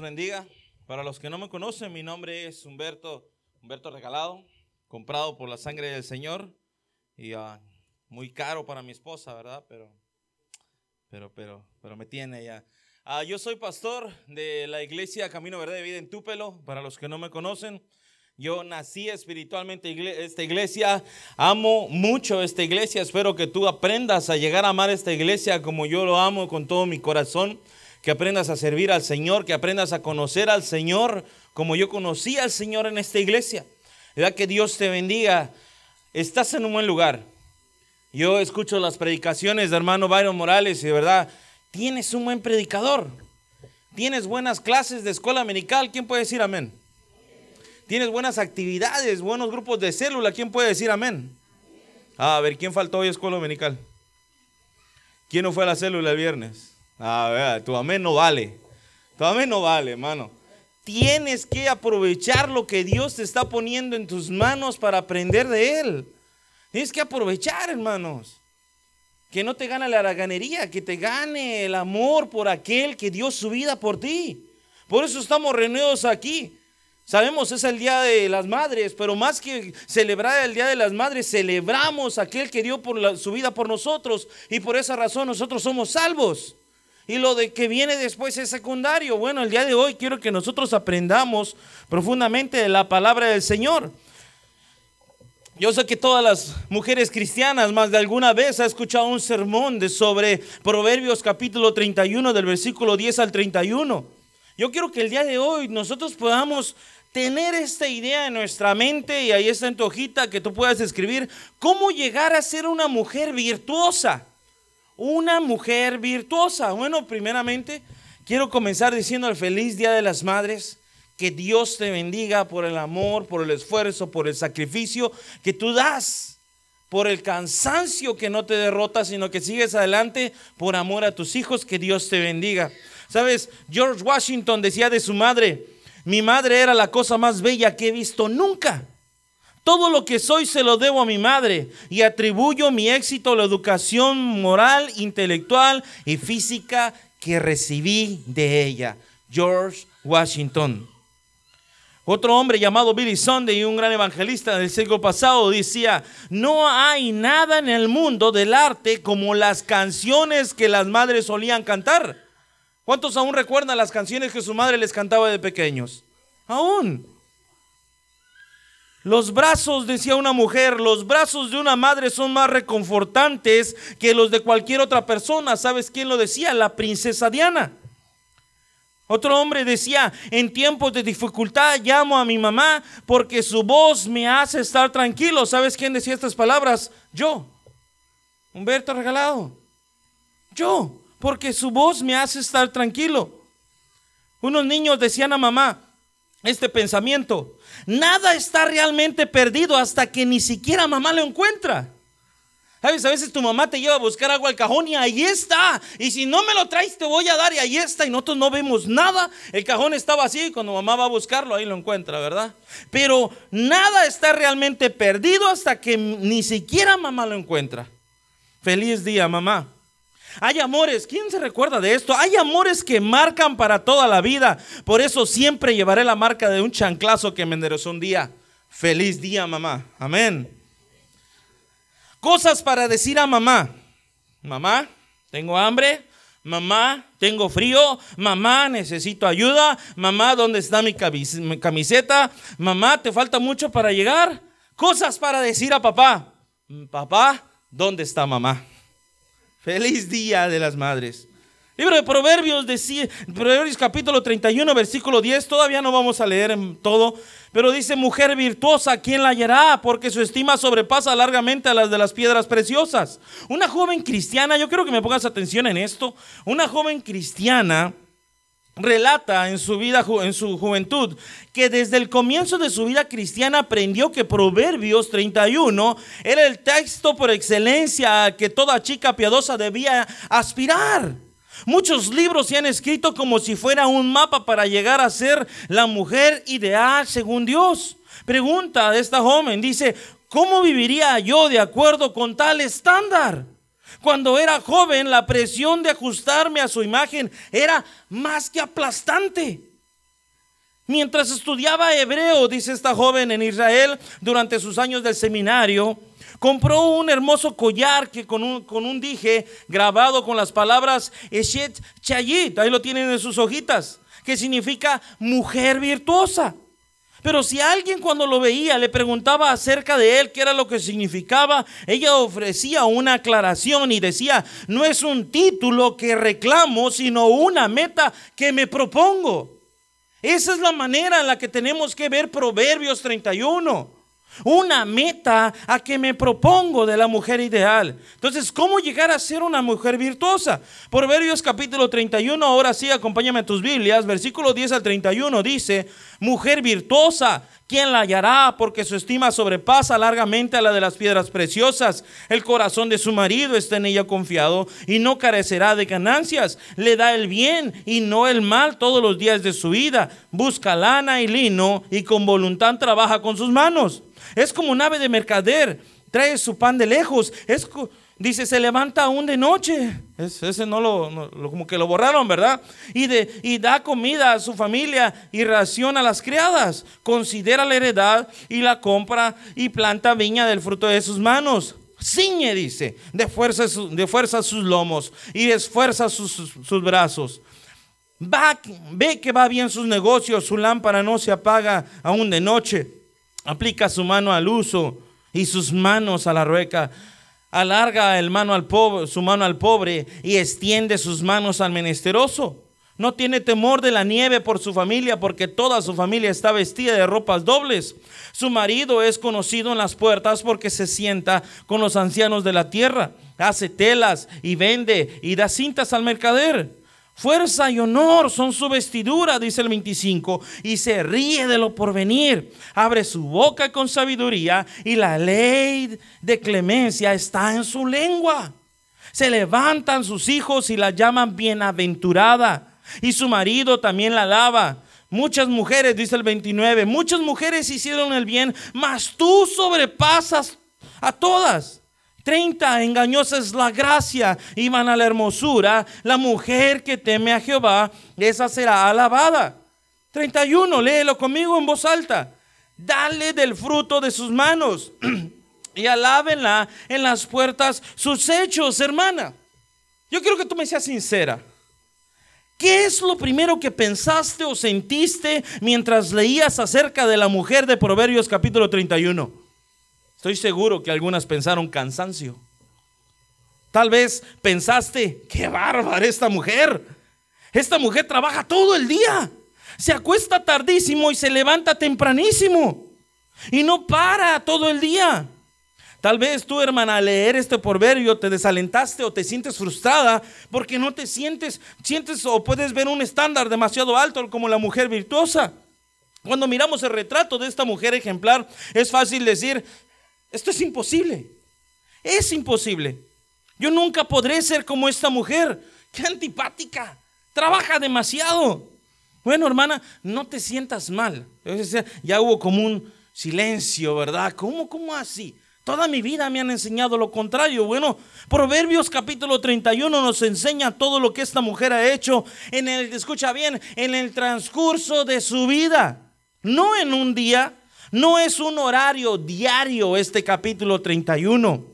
bendiga. Para los que no me conocen, mi nombre es Humberto, Humberto Regalado, comprado por la sangre del Señor y ah, muy caro para mi esposa, ¿verdad? Pero, pero, pero, pero me tiene ya. Ah, yo soy pastor de la iglesia Camino Verde de Vida en Túpelo. Para los que no me conocen, yo nací espiritualmente en esta iglesia, amo mucho esta iglesia, espero que tú aprendas a llegar a amar esta iglesia como yo lo amo con todo mi corazón que aprendas a servir al Señor, que aprendas a conocer al Señor como yo conocí al Señor en esta iglesia. Que Dios te bendiga. Estás en un buen lugar. Yo escucho las predicaciones de hermano Byron Morales y de verdad, tienes un buen predicador. Tienes buenas clases de escuela americal. ¿Quién puede decir amén? Tienes buenas actividades, buenos grupos de célula. ¿Quién puede decir amén? a ver, ¿quién faltó hoy a escuela dominical? ¿Quién no fue a la célula el viernes? A ver, tu amén no vale. Tu amén no vale, hermano. Tienes que aprovechar lo que Dios te está poniendo en tus manos para aprender de Él. Tienes que aprovechar, hermanos. Que no te gane la haraganería, que te gane el amor por aquel que dio su vida por ti. Por eso estamos reunidos aquí. Sabemos, es el Día de las Madres, pero más que celebrar el Día de las Madres, celebramos aquel que dio su vida por nosotros y por esa razón nosotros somos salvos y lo de que viene después es secundario. Bueno, el día de hoy quiero que nosotros aprendamos profundamente de la palabra del Señor. Yo sé que todas las mujeres cristianas más de alguna vez ha escuchado un sermón de sobre Proverbios capítulo 31 del versículo 10 al 31. Yo quiero que el día de hoy nosotros podamos tener esta idea en nuestra mente y ahí está en tu hojita que tú puedas escribir cómo llegar a ser una mujer virtuosa una mujer virtuosa. Bueno, primeramente, quiero comenzar diciendo el feliz Día de las Madres. Que Dios te bendiga por el amor, por el esfuerzo, por el sacrificio que tú das, por el cansancio que no te derrota, sino que sigues adelante por amor a tus hijos. Que Dios te bendiga. Sabes, George Washington decía de su madre, mi madre era la cosa más bella que he visto nunca. Todo lo que soy se lo debo a mi madre y atribuyo mi éxito a la educación moral, intelectual y física que recibí de ella. George Washington. Otro hombre llamado Billy Sunday, un gran evangelista del siglo pasado, decía, no hay nada en el mundo del arte como las canciones que las madres solían cantar. ¿Cuántos aún recuerdan las canciones que su madre les cantaba de pequeños? Aún. Los brazos, decía una mujer, los brazos de una madre son más reconfortantes que los de cualquier otra persona. ¿Sabes quién lo decía? La princesa Diana. Otro hombre decía, en tiempos de dificultad llamo a mi mamá porque su voz me hace estar tranquilo. ¿Sabes quién decía estas palabras? Yo. Humberto Regalado. Yo, porque su voz me hace estar tranquilo. Unos niños decían a mamá este pensamiento, Nada está realmente perdido hasta que ni siquiera mamá lo encuentra. ¿Sabes? A veces tu mamá te lleva a buscar algo al cajón y ahí está. Y si no me lo traes, te voy a dar y ahí está. Y nosotros no vemos nada. El cajón está vacío y cuando mamá va a buscarlo, ahí lo encuentra, ¿verdad? Pero nada está realmente perdido hasta que ni siquiera mamá lo encuentra. Feliz día, mamá. Hay amores, ¿quién se recuerda de esto? Hay amores que marcan para toda la vida. Por eso siempre llevaré la marca de un chanclazo que me enderezó un día. Feliz día, mamá. Amén. Cosas para decir a mamá. Mamá, tengo hambre. Mamá, tengo frío. Mamá, necesito ayuda. Mamá, ¿dónde está mi camiseta? Mamá, ¿te falta mucho para llegar? Cosas para decir a papá. Papá, ¿dónde está mamá? Feliz día de las madres. Libro de Proverbios, Proverbios capítulo 31, versículo 10, todavía no vamos a leer todo, pero dice, mujer virtuosa, ¿quién la hallará? Porque su estima sobrepasa largamente a las de las piedras preciosas. Una joven cristiana, yo quiero que me pongas atención en esto, una joven cristiana relata en su vida, en su juventud, que desde el comienzo de su vida cristiana aprendió que Proverbios 31 era el texto por excelencia que toda chica piadosa debía aspirar. Muchos libros se han escrito como si fuera un mapa para llegar a ser la mujer ideal según Dios. Pregunta de esta joven, dice, ¿cómo viviría yo de acuerdo con tal estándar? Cuando era joven, la presión de ajustarme a su imagen era más que aplastante. Mientras estudiaba hebreo, dice esta joven en Israel, durante sus años del seminario, compró un hermoso collar que con un, con un dije grabado con las palabras Eshet Chayit, ahí lo tienen en sus hojitas, que significa mujer virtuosa. Pero si alguien cuando lo veía le preguntaba acerca de él qué era lo que significaba, ella ofrecía una aclaración y decía, no es un título que reclamo, sino una meta que me propongo. Esa es la manera en la que tenemos que ver Proverbios 31. Una meta a que me propongo de la mujer ideal. Entonces, ¿cómo llegar a ser una mujer virtuosa? Proverbios capítulo 31, ahora sí, acompáñame a tus Biblias, versículo 10 al 31 dice, mujer virtuosa, ¿quién la hallará? Porque su estima sobrepasa largamente a la de las piedras preciosas. El corazón de su marido está en ella confiado y no carecerá de ganancias. Le da el bien y no el mal todos los días de su vida. Busca lana y lino y con voluntad trabaja con sus manos. Es como un ave de mercader, trae su pan de lejos. Es, dice, se levanta aún de noche. ese no lo, como que lo borraron, ¿verdad? Y, de, y da comida a su familia y raciona a las criadas. Considera la heredad y la compra y planta viña del fruto de sus manos. Ciñe, dice, de fuerza, sus lomos y esfuerza sus, sus brazos. Va, ve que va bien sus negocios, su lámpara no se apaga aún de noche aplica su mano al uso y sus manos a la rueca. Alarga su mano al pobre y extiende sus manos al menesteroso. No tiene temor de la nieve por su familia, porque toda su familia está vestida de ropas dobles. Su marido es conocido en las puertas porque se sienta con los ancianos de la tierra. Hace telas y vende y da cintas al mercader. Fuerza y honor son su vestidura, dice el 25, y se ríe de lo porvenir. Abre su boca con sabiduría y la ley de clemencia está en su lengua. Se levantan sus hijos y la llaman bienaventurada, y su marido también la alaba. Muchas mujeres, dice el 29, muchas mujeres hicieron el bien, mas tú sobrepasas a todas. 30, engañosa es la gracia y van a la hermosura. La mujer que teme a Jehová, esa será alabada. 31, léelo conmigo en voz alta. Dale del fruto de sus manos y alábenla en las puertas sus hechos, hermana. Yo quiero que tú me seas sincera. ¿Qué es lo primero que pensaste o sentiste mientras leías acerca de la mujer de Proverbios capítulo 31? Estoy seguro que algunas pensaron cansancio. Tal vez pensaste, qué bárbara esta mujer. Esta mujer trabaja todo el día. Se acuesta tardísimo y se levanta tempranísimo. Y no para todo el día. Tal vez tú, hermana, al leer este proverbio te desalentaste o te sientes frustrada porque no te sientes, sientes o puedes ver un estándar demasiado alto como la mujer virtuosa. Cuando miramos el retrato de esta mujer ejemplar, es fácil decir, esto es imposible. Es imposible. Yo nunca podré ser como esta mujer. Qué antipática. Trabaja demasiado. Bueno, hermana, no te sientas mal. Ya hubo como un silencio, ¿verdad? ¿Cómo, cómo así? Toda mi vida me han enseñado lo contrario. Bueno, Proverbios capítulo 31 nos enseña todo lo que esta mujer ha hecho en el, escucha bien, en el transcurso de su vida. No en un día, no es un horario diario este capítulo 31.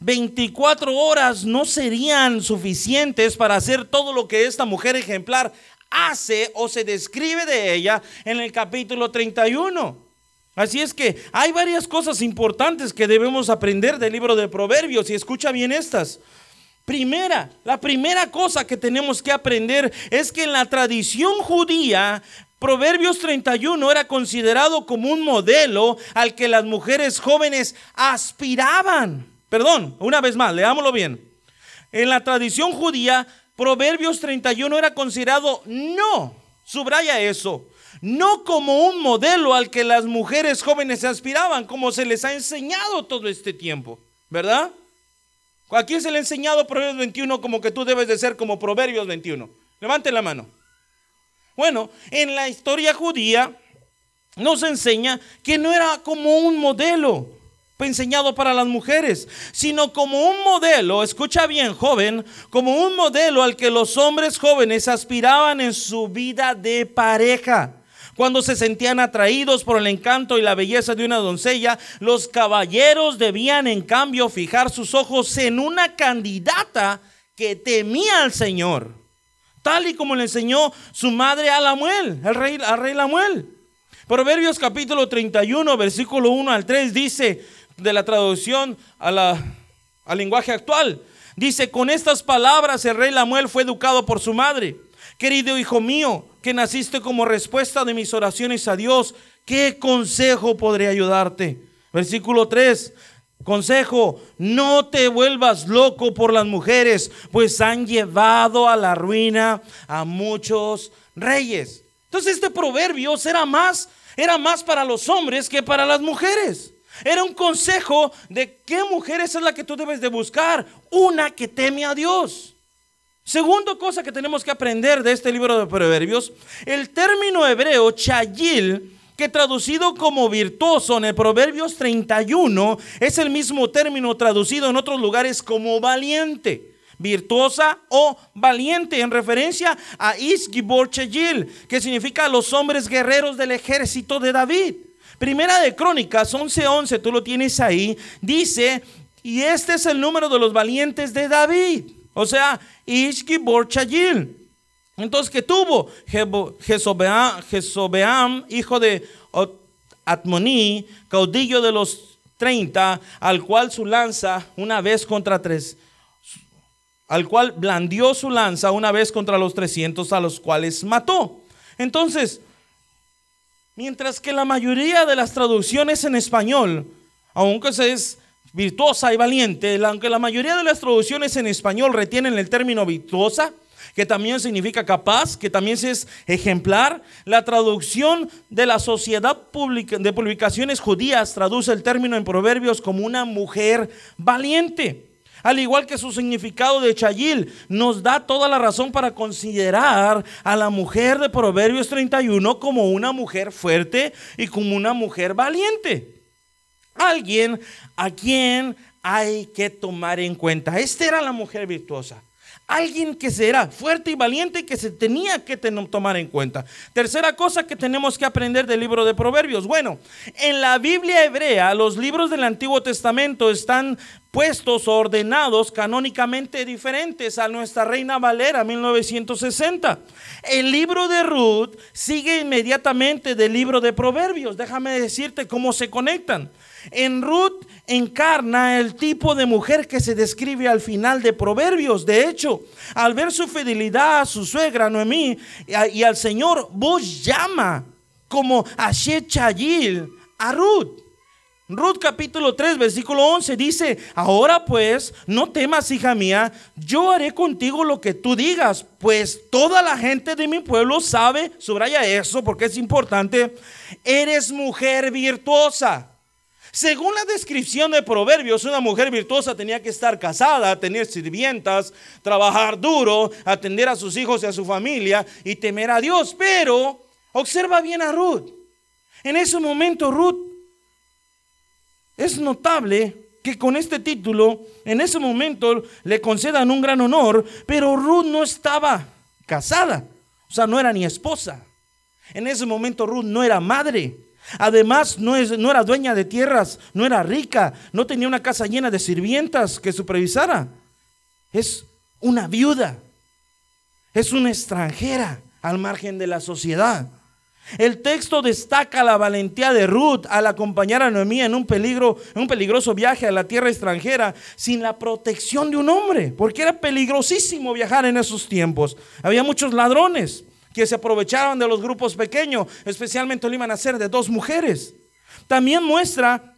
24 horas no serían suficientes para hacer todo lo que esta mujer ejemplar hace o se describe de ella en el capítulo 31. Así es que hay varias cosas importantes que debemos aprender del libro de Proverbios y escucha bien estas. Primera, la primera cosa que tenemos que aprender es que en la tradición judía Proverbios 31 era considerado como un modelo al que las mujeres jóvenes aspiraban. Perdón, una vez más, leámoslo bien. En la tradición judía, Proverbios 31 era considerado no, subraya eso, no como un modelo al que las mujeres jóvenes aspiraban, como se les ha enseñado todo este tiempo, ¿verdad? ¿A quién se le ha enseñado Proverbios 21 como que tú debes de ser como Proverbios 21? Levanten la mano. Bueno, en la historia judía nos enseña que no era como un modelo enseñado para las mujeres, sino como un modelo, escucha bien joven, como un modelo al que los hombres jóvenes aspiraban en su vida de pareja Cuando se sentían atraídos por el encanto y la belleza de una doncella, los caballeros debían en cambio fijar sus ojos en una candidata que temía al Señor, tal y como le enseñó su madre a Lamuel, el rey, al rey Lamuel. Proverbios capítulo 31, versículo 1 al 3 dice, de la traducción a la, al lenguaje actual, dice, con estas palabras el rey Lamuel fue educado por su madre. Querido hijo mío, naciste como respuesta de mis oraciones a Dios, ¿qué consejo podría ayudarte? Versículo 3. Consejo, no te vuelvas loco por las mujeres, pues han llevado a la ruina a muchos reyes. Entonces este proverbio era más, era más para los hombres que para las mujeres. Era un consejo de qué mujeres es la que tú debes de buscar. Una que teme a Dios. Segundo cosa que tenemos que aprender de este libro de Proverbios, el término hebreo chayil, que traducido como virtuoso en el Proverbios 31, es el mismo término traducido en otros lugares como valiente virtuosa o valiente, en referencia a Isgibor Chayil, que significa los hombres guerreros del ejército de David. Primera de Crónicas 11:11, tú lo tienes ahí, dice, y este es el número de los valientes de David. O sea, Ishgibor Chayil. Entonces, ¿qué tuvo? Jesobeam, hijo de Atmoní, caudillo de los 30, al cual su lanza una vez contra tres, al cual blandió su lanza una vez contra los 300 a los cuales mató. Entonces, mientras que la mayoría de las traducciones en español, aunque se es virtuosa y valiente, aunque la mayoría de las traducciones en español retienen el término virtuosa, que también significa capaz, que también es ejemplar. La traducción de la Sociedad de Publicaciones Judías traduce el término en Proverbios como una mujer valiente. Al igual que su significado de Chayil, nos da toda la razón para considerar a la mujer de Proverbios 31 como una mujer fuerte y como una mujer valiente alguien a quien hay que tomar en cuenta. Esta era la mujer virtuosa. Alguien que será fuerte y valiente y que se tenía que tomar en cuenta. Tercera cosa que tenemos que aprender del libro de Proverbios. Bueno, en la Biblia hebrea los libros del Antiguo Testamento están puestos ordenados canónicamente diferentes a nuestra Reina Valera 1960. El libro de Ruth sigue inmediatamente del libro de Proverbios. Déjame decirte cómo se conectan. En Ruth encarna el tipo de mujer que se describe al final de Proverbios. De hecho, al ver su fidelidad a su suegra Noemí y, al Señor, vos llama como a Chayil a Ruth. Ruth capítulo 3, versículo 11 dice, ahora pues, no temas, hija mía, yo haré contigo lo que tú digas, pues toda la gente de mi pueblo sabe, subraya eso porque es importante, eres mujer virtuosa. Según la descripción de Proverbios, una mujer virtuosa tenía que estar casada, tener sirvientas, trabajar duro, atender a sus hijos y a su familia y temer a Dios. Pero observa bien a Ruth. En ese momento Ruth es notable que con este título, en ese momento le concedan un gran honor, pero Ruth no estaba casada, o sea, no era ni esposa. En ese momento Ruth no era madre. Además, no, es, no era dueña de tierras, no era rica, no tenía una casa llena de sirvientas que supervisara. Es una viuda, es una extranjera al margen de la sociedad. El texto destaca la valentía de Ruth al acompañar a Noemí en un, peligro, en un peligroso viaje a la tierra extranjera sin la protección de un hombre, porque era peligrosísimo viajar en esos tiempos. Había muchos ladrones, que se aprovecharon de los grupos pequeños, especialmente lo iban a hacer de dos mujeres. También muestra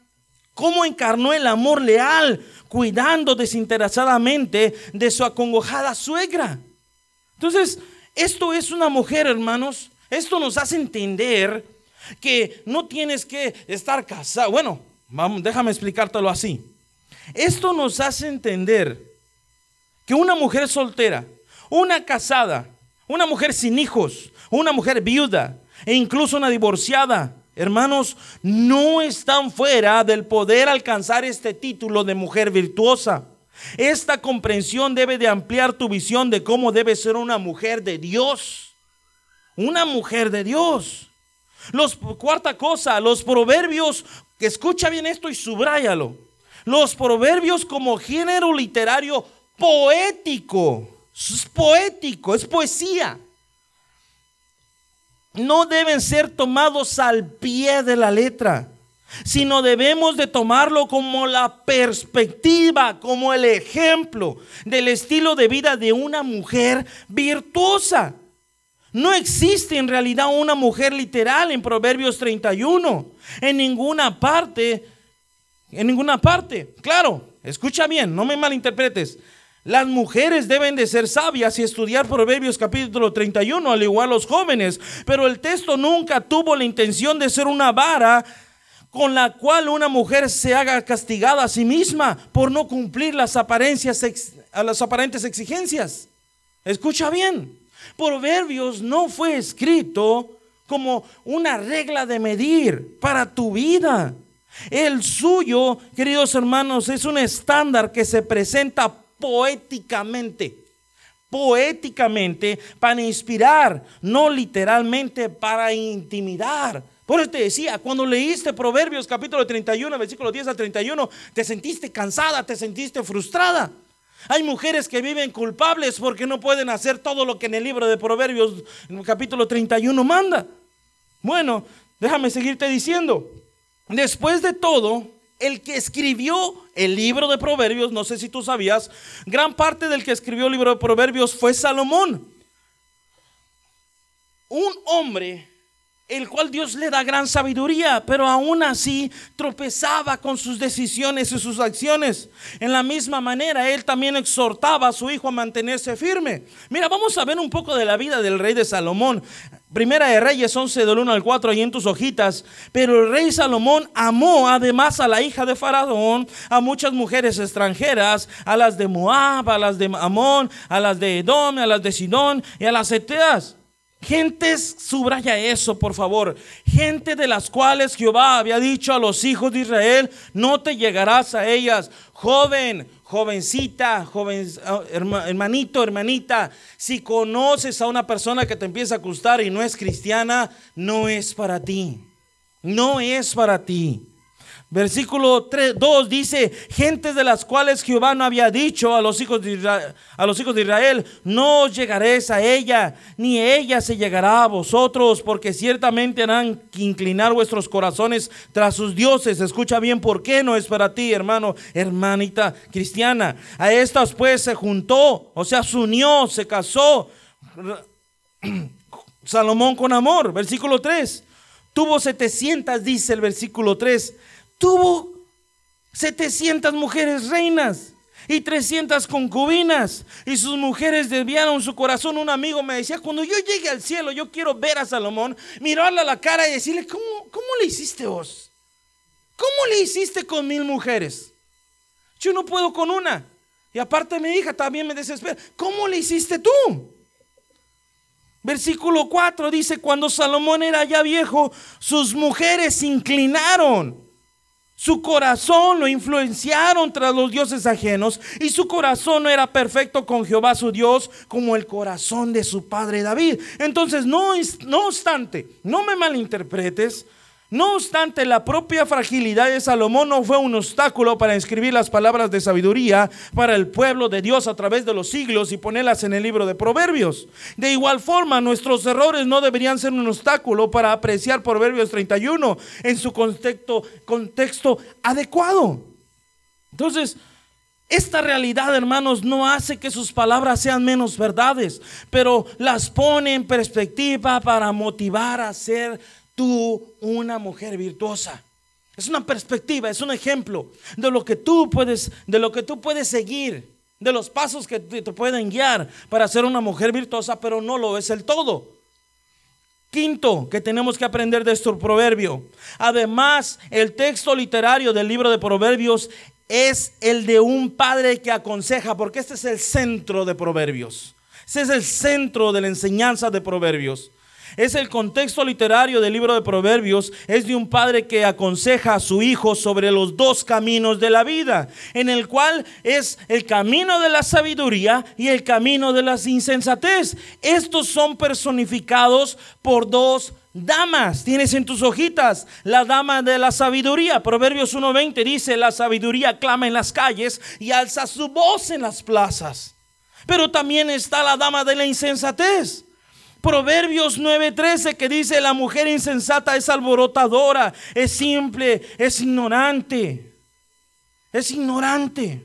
cómo encarnó el amor leal, cuidando desinteresadamente de su acongojada suegra. Entonces, esto es una mujer, hermanos. Esto nos hace entender que no tienes que estar casado. Bueno, déjame explicártelo así. Esto nos hace entender que una mujer soltera, una casada, una mujer sin hijos, una mujer viuda e incluso una divorciada, hermanos, no están fuera del poder alcanzar este título de mujer virtuosa. Esta comprensión debe de ampliar tu visión de cómo debe ser una mujer de Dios. Una mujer de Dios. Los, cuarta cosa, los proverbios, escucha bien esto y subráyalo. Los proverbios como género literario poético. Es poético, es poesía. No deben ser tomados al pie de la letra, sino debemos de tomarlo como la perspectiva, como el ejemplo del estilo de vida de una mujer virtuosa. No existe en realidad una mujer literal en Proverbios 31. En ninguna parte, en ninguna parte. Claro, escucha bien, no me malinterpretes. Las mujeres deben de ser sabias y estudiar Proverbios capítulo 31, al igual los jóvenes. Pero el texto nunca tuvo la intención de ser una vara con la cual una mujer se haga castigada a sí misma por no cumplir las, apariencias, las aparentes exigencias. Escucha bien. Proverbios no fue escrito como una regla de medir para tu vida. El suyo, queridos hermanos, es un estándar que se presenta poéticamente. Poéticamente para inspirar, no literalmente para intimidar. Por eso te decía, cuando leíste Proverbios capítulo 31, versículo 10 al 31, te sentiste cansada, te sentiste frustrada. Hay mujeres que viven culpables porque no pueden hacer todo lo que en el libro de Proverbios, capítulo 31, manda. Bueno, déjame seguirte diciendo. Después de todo, el que escribió el libro de Proverbios, no sé si tú sabías, gran parte del que escribió el libro de Proverbios fue Salomón. Un hombre el cual Dios le da gran sabiduría, pero aún así tropezaba con sus decisiones y sus acciones. En la misma manera, él también exhortaba a su hijo a mantenerse firme. Mira, vamos a ver un poco de la vida del rey de Salomón. Primera de Reyes 11 del 1 al 4 ahí en tus hojitas. Pero el rey Salomón amó además a la hija de Faraón, a muchas mujeres extranjeras, a las de Moab, a las de Amón, a las de Edom, a las de Sidón y a las Eteas Gentes, subraya eso, por favor. Gente de las cuales Jehová había dicho a los hijos de Israel, no te llegarás a ellas. Joven, jovencita, joven, ah, hermanito, hermanita, si conoces a una persona que te empieza a gustar y no es cristiana, no es para ti. No es para ti. Versículo 3, 2 dice, gentes de las cuales Jehová no había dicho a los, hijos de Israel, a los hijos de Israel, no llegaréis a ella, ni ella se llegará a vosotros, porque ciertamente harán que inclinar vuestros corazones tras sus dioses. Escucha bien, ¿por qué no es para ti, hermano, hermanita cristiana? A estas pues se juntó, o sea, se unió, se casó Salomón con amor. Versículo 3. Tuvo 700, dice el versículo 3 tuvo 700 mujeres reinas y 300 concubinas. Y sus mujeres desviaron su corazón. Un amigo me decía, cuando yo llegue al cielo, yo quiero ver a Salomón, mirarle a la cara y decirle, ¿cómo, cómo le hiciste vos? ¿Cómo le hiciste con mil mujeres? Yo no puedo con una. Y aparte mi hija también me desespera. ¿Cómo le hiciste tú? Versículo 4 dice, cuando Salomón era ya viejo, sus mujeres se inclinaron su corazón lo influenciaron tras los dioses ajenos y su corazón no era perfecto con Jehová su Dios como el corazón de su padre David. Entonces, no, no obstante, no me malinterpretes, no obstante, la propia fragilidad de Salomón no fue un obstáculo para escribir las palabras de sabiduría para el pueblo de Dios a través de los siglos y ponerlas en el libro de Proverbios. De igual forma, nuestros errores no deberían ser un obstáculo para apreciar Proverbios 31 en su contexto, adecuado. Entonces, esta realidad, hermanos, no hace que sus palabras sean menos verdades, pero las pone en perspectiva para motivar a ser tú una mujer virtuosa. Es una perspectiva, es un ejemplo de lo que tú puedes, de lo que tú puedes seguir, de los pasos que te, pueden guiar para ser una mujer virtuosa, pero no lo es el todo. Quinto, que tenemos que aprender de este proverbio. Además, el texto literario del libro de Proverbios es el de un padre que aconseja, porque este es el centro de Proverbios. Este es el centro de la enseñanza de Proverbios. Es el contexto literario del libro de Proverbios, es de un padre que aconseja a su hijo sobre los dos caminos de la vida, en el cual es el camino de la sabiduría y el camino de la insensatez. Estos son personificados por dos damas. Tienes en tus hojitas la dama de la sabiduría. Proverbios 1:20 dice, la sabiduría clama en las calles y alza su voz en las plazas. Pero también está la dama de la insensatez. Proverbios 9:13 que dice, la mujer insensata es alborotadora, es simple, es ignorante. Es ignorante.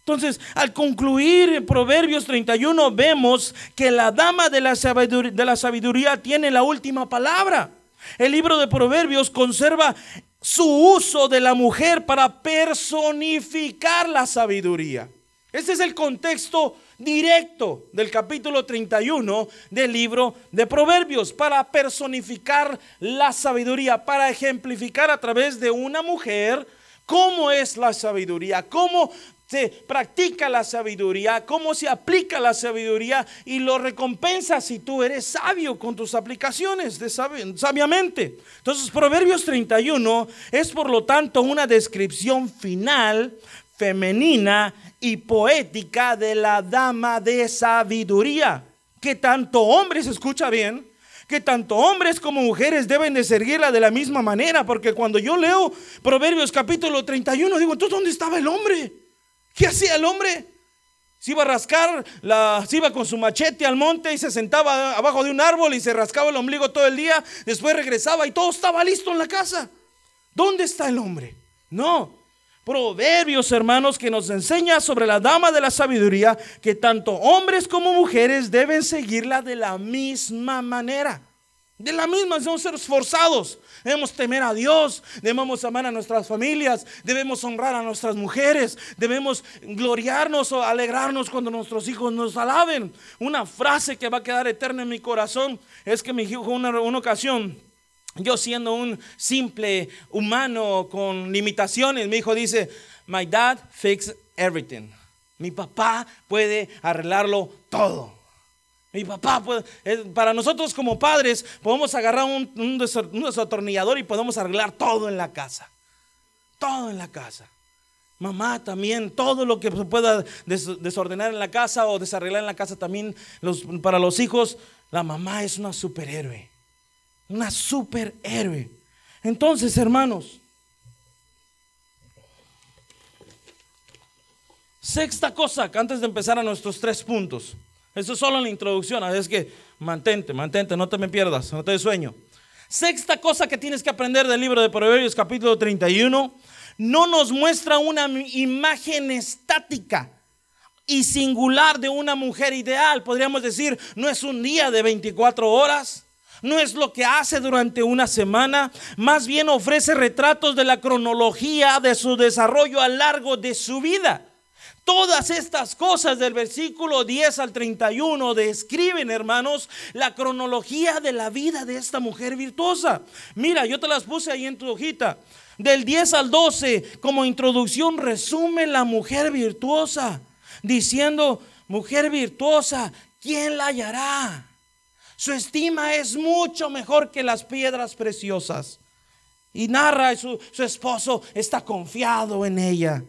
Entonces, al concluir Proverbios 31, vemos que la dama de la, sabiduría, de la sabiduría tiene la última palabra. El libro de Proverbios conserva su uso de la mujer para personificar la sabiduría. Ese es el contexto directo del capítulo 31 del libro de Proverbios para personificar la sabiduría, para ejemplificar a través de una mujer cómo es la sabiduría, cómo se practica la sabiduría, cómo se aplica la sabiduría y lo recompensa si tú eres sabio con tus aplicaciones sabiamente. Entonces, Proverbios 31 es por lo tanto una descripción final femenina y poética de la dama de sabiduría, que tanto hombres, escucha bien, que tanto hombres como mujeres deben de seguirla de la misma manera, porque cuando yo leo Proverbios capítulo 31, digo, entonces, ¿dónde estaba el hombre? ¿Qué hacía el hombre? Se iba a rascar, la, se iba con su machete al monte y se sentaba abajo de un árbol y se rascaba el ombligo todo el día, después regresaba y todo estaba listo en la casa. ¿Dónde está el hombre? No, Proverbios, hermanos, que nos enseña sobre la dama de la sabiduría, que tanto hombres como mujeres deben seguirla de la misma manera. De la misma, debemos ser esforzados, debemos temer a Dios, debemos amar a nuestras familias, debemos honrar a nuestras mujeres, debemos gloriarnos o alegrarnos cuando nuestros hijos nos alaben. Una frase que va a quedar eterna en mi corazón es que mi hijo una, una ocasión yo siendo un simple humano con limitaciones, mi hijo dice, my dad fix everything. Mi papá puede arreglarlo todo. Mi papá puede, para nosotros como padres podemos agarrar un, un desatornillador y podemos arreglar todo en la casa. Todo en la casa. Mamá también, todo lo que se pueda desordenar en la casa o desarreglar en la casa también para los hijos, la mamá es una superhéroe una superhéroe. Entonces, hermanos, sexta cosa, antes de empezar a nuestros tres puntos, eso es solo la introducción, es que mantente, mantente, no te me pierdas, no te sueño. Sexta cosa que tienes que aprender del libro de Proverbios capítulo 31, no nos muestra una imagen estática y singular de una mujer ideal. Podríamos decir, no es un día de 24 horas, no es lo que hace durante una semana, más bien ofrece retratos de la cronología de su desarrollo a lo largo de su vida. Todas estas cosas del versículo 10 al 31 describen, hermanos, la cronología de la vida de esta mujer virtuosa. Mira, yo te las puse ahí en tu hojita. Del 10 al 12, como introducción, resume la mujer virtuosa, diciendo, mujer virtuosa, ¿quién la hallará? Su estima es mucho mejor que las piedras preciosas. Y narra, su, su esposo está confiado en ella.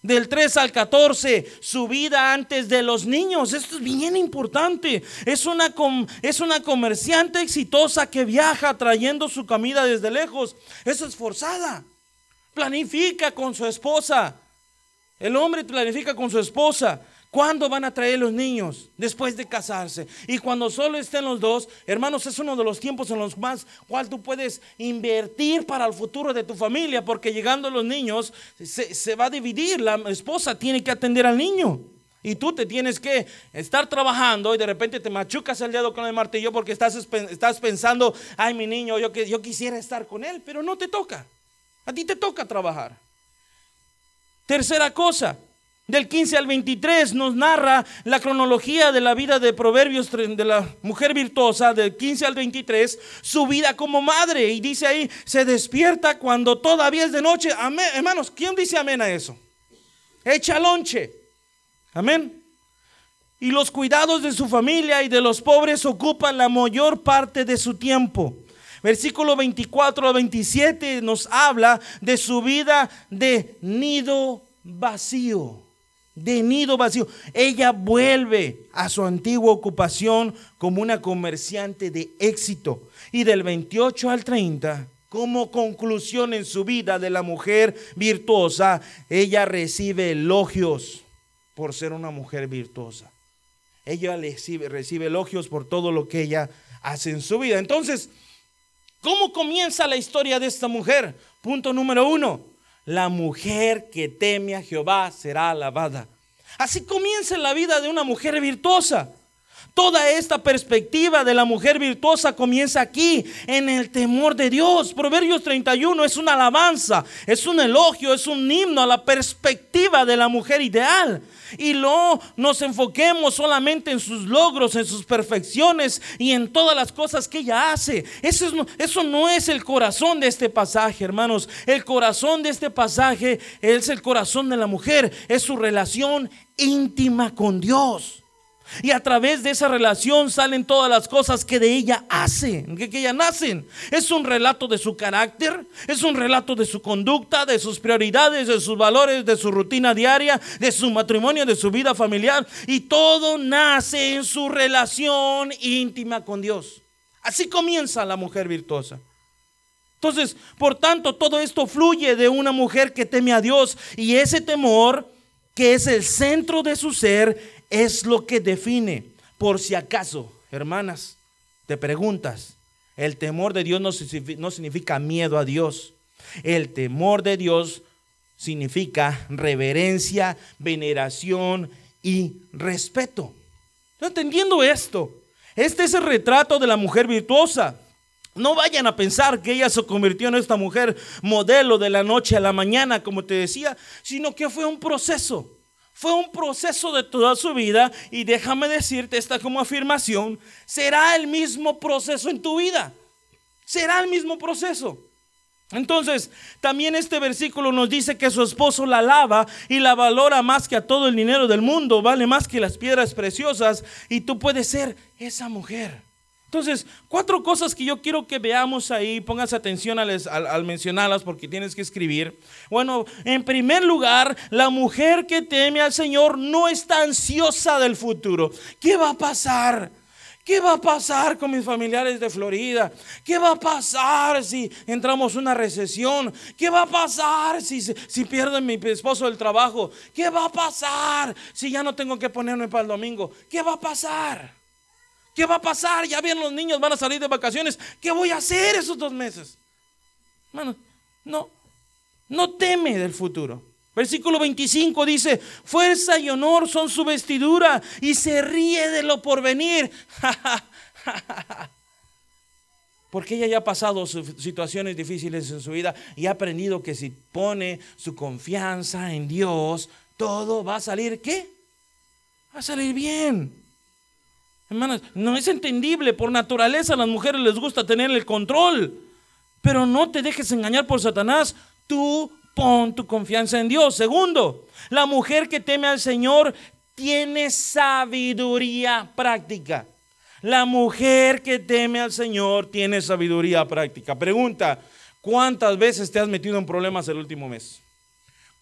Del 3 al 14, su vida antes de los niños. Esto es bien importante. Es una, es una comerciante exitosa que viaja trayendo su comida desde lejos. Es esforzada. Planifica con su esposa. El hombre planifica con su esposa. ¿Cuándo van a traer los niños? Después de casarse. Y cuando solo estén los dos, hermanos, es uno de los tiempos en los más cual tú puedes invertir para el futuro de tu familia, porque llegando los niños se, se va a dividir. La esposa tiene que atender al niño. Y tú te tienes que estar trabajando y de repente te machucas el dedo con el martillo porque estás, estás pensando, ay mi niño, yo, yo quisiera estar con él, pero no te toca. A ti te toca trabajar. Tercera cosa, del 15 al 23 nos narra la cronología de la vida de Proverbios de la mujer virtuosa, del 15 al 23, su vida como madre. Y dice ahí, se despierta cuando todavía es de noche. Amén. Hermanos, ¿quién dice amén a eso? Echa lonche. Amén. y los cuidados de su familia y de los pobres ocupan la mayor parte de su tiempo. Versículo 24 a 27 nos habla de su vida de nido vacío de nido vacío. Ella vuelve a su antigua ocupación como una comerciante de éxito. Y del 28 al 30, como conclusión en su vida de la mujer virtuosa, ella recibe elogios por ser una mujer virtuosa. Ella recibe, elogios por todo lo que ella hace en su vida. Entonces, ¿cómo comienza la historia de esta mujer? Punto número uno la mujer que teme a Jehová será alabada. Así comienza la vida de una mujer virtuosa. Toda esta perspectiva de la mujer virtuosa comienza aquí, en el temor de Dios. Proverbios 31 es una alabanza, es un elogio, es un himno a la perspectiva de la mujer ideal y no nos enfoquemos solamente en sus logros, en sus perfecciones y en todas las cosas que ella hace. Eso, eso no es el corazón de este pasaje, hermanos. El corazón de este pasaje es el corazón de la mujer, es su relación íntima con Dios. Y a través de esa relación salen todas las cosas que de ella hace, que, que ella nacen. Es un relato de su carácter, es un relato de su conducta, de sus prioridades, de sus valores, de su rutina diaria, de su matrimonio, de su vida familiar. Y todo nace en su relación íntima con Dios. Así comienza la mujer virtuosa. Entonces, por tanto, todo esto fluye de una mujer que teme a Dios y ese temor que es el centro de su ser es lo que define. Por si acaso, hermanas, te preguntas, el temor de Dios no, significa miedo a Dios. El temor de Dios significa reverencia, veneración y respeto. entendiendo esto, este es el retrato de la mujer virtuosa. No vayan a pensar que ella se convirtió en esta mujer modelo de la noche a la mañana, como te decía, sino que fue un proceso. Fue un proceso de toda su vida y déjame decirte esta como afirmación, será el mismo proceso en tu vida. Será el mismo proceso. Entonces, también este versículo nos dice que su esposo la alaba y la valora más que a todo el dinero del mundo, vale más que las piedras preciosas y tú puedes ser esa mujer. Entonces, cuatro cosas que yo quiero que veamos ahí, pongas atención al, mencionarlas porque tienes que escribir. Bueno, en primer lugar, la mujer que teme al Señor no está ansiosa del futuro. ¿Qué va a pasar? ¿Qué va a pasar con mis familiares de Florida? ¿Qué va a pasar si entramos en una recesión? ¿Qué va a pasar si, si pierdo mi esposo el trabajo? ¿Qué va a pasar si ya no tengo que ponerme para el domingo? ¿Qué va a pasar? ¿Qué va a pasar? Ya bien los niños van a salir de vacaciones. ¿Qué voy a hacer esos dos meses? Hermano, no, no teme del futuro. Versículo 25 dice, fuerza y honor son su vestidura y se ríe de lo porvenir. Porque ella ya ha pasado situaciones difíciles en su vida y ha aprendido que si pone su confianza en Dios, todo va a salir, ¿qué? Va a salir bien. Hermanas, no es entendible. Por naturaleza a las mujeres les gusta tener el control. Pero no te dejes engañar por Satanás. Tú pon tu confianza en Dios. Segundo, la mujer que teme al Señor tiene sabiduría práctica. La mujer que teme al Señor tiene sabiduría práctica. Pregunta, ¿cuántas veces te has metido en problemas el último mes?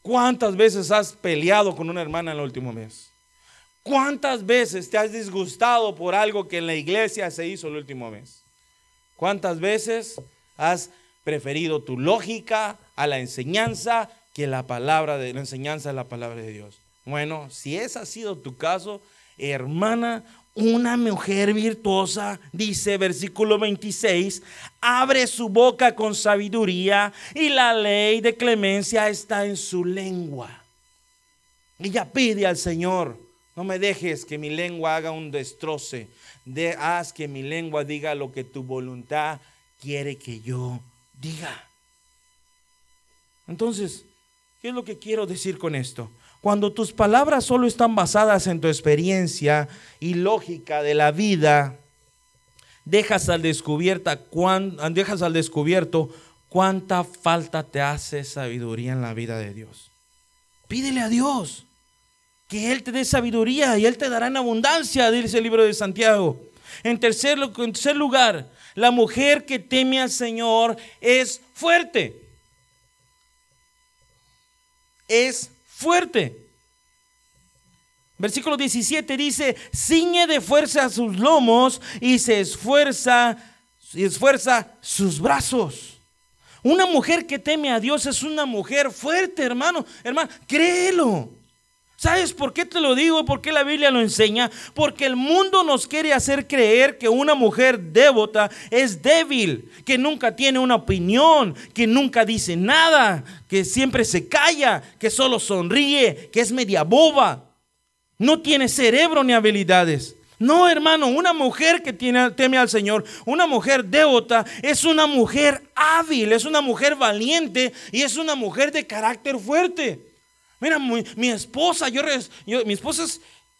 ¿Cuántas veces has peleado con una hermana el último mes? ¿Cuántas veces te has disgustado por algo que en la iglesia se hizo el último mes? ¿Cuántas veces has preferido tu lógica a la enseñanza que la palabra de la enseñanza a la palabra de Dios? Bueno, si ese ha sido tu caso, hermana, una mujer virtuosa, dice versículo 26, abre su boca con sabiduría y la ley de clemencia está en su lengua. Ella pide al Señor no me dejes que mi lengua haga un destroce. De, haz que mi lengua diga lo que tu voluntad quiere que yo diga. Entonces, ¿qué es lo que quiero decir con esto? Cuando tus palabras solo están basadas en tu experiencia y lógica de la vida, dejas al, dejas al descubierto cuánta falta te hace sabiduría en la vida de Dios. Pídele a Dios. Que Él te dé sabiduría y Él te dará en abundancia, dice el libro de Santiago. En tercer, en tercer lugar, la mujer que teme al Señor es fuerte. Es fuerte. Versículo 17 dice, ciñe de fuerza sus lomos y se esfuerza, y esfuerza sus brazos. Una mujer que teme a Dios es una mujer fuerte, hermano. Hermano, créelo. ¿Sabes por qué te lo digo? ¿Por qué la Biblia lo enseña? Porque el mundo nos quiere hacer creer que una mujer devota es débil, que nunca tiene una opinión, que nunca dice nada, que siempre se calla, que solo sonríe, que es media boba. No tiene cerebro ni habilidades. No, hermano, una mujer que tiene, teme al Señor, una mujer devota, es una mujer hábil, es una mujer valiente y es una mujer de carácter fuerte. Mira, mi, esposa, yo, mi esposa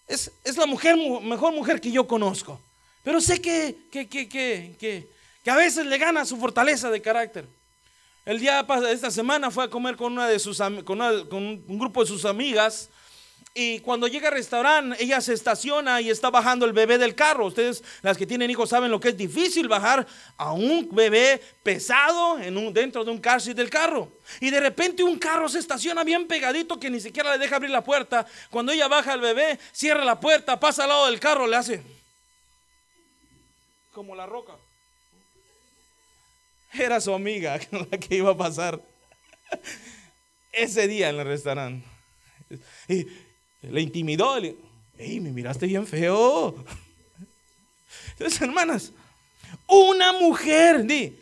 es, es, la mujer, mejor mujer que yo conozco. Pero sé que, que, que, que, a veces le gana su fortaleza de carácter. El día de esta semana fue a comer con, una de sus, con un grupo de sus amigas y cuando llega al restaurante, ella se estaciona y está bajando el bebé del carro. Ustedes, las que tienen hijos, saben lo que es difícil bajar a un bebé pesado dentro de un car del carro. Y de repente un carro se estaciona bien pegadito que ni siquiera le deja abrir la puerta. Cuando ella baja el bebé, cierra la puerta, pasa al lado del carro, le hace como la roca. Era su amiga la que iba a pasar ese día en el restaurante. Y le intimidó. Le, ¡Ey, me miraste bien feo! Entonces, hermanas, una mujer, di,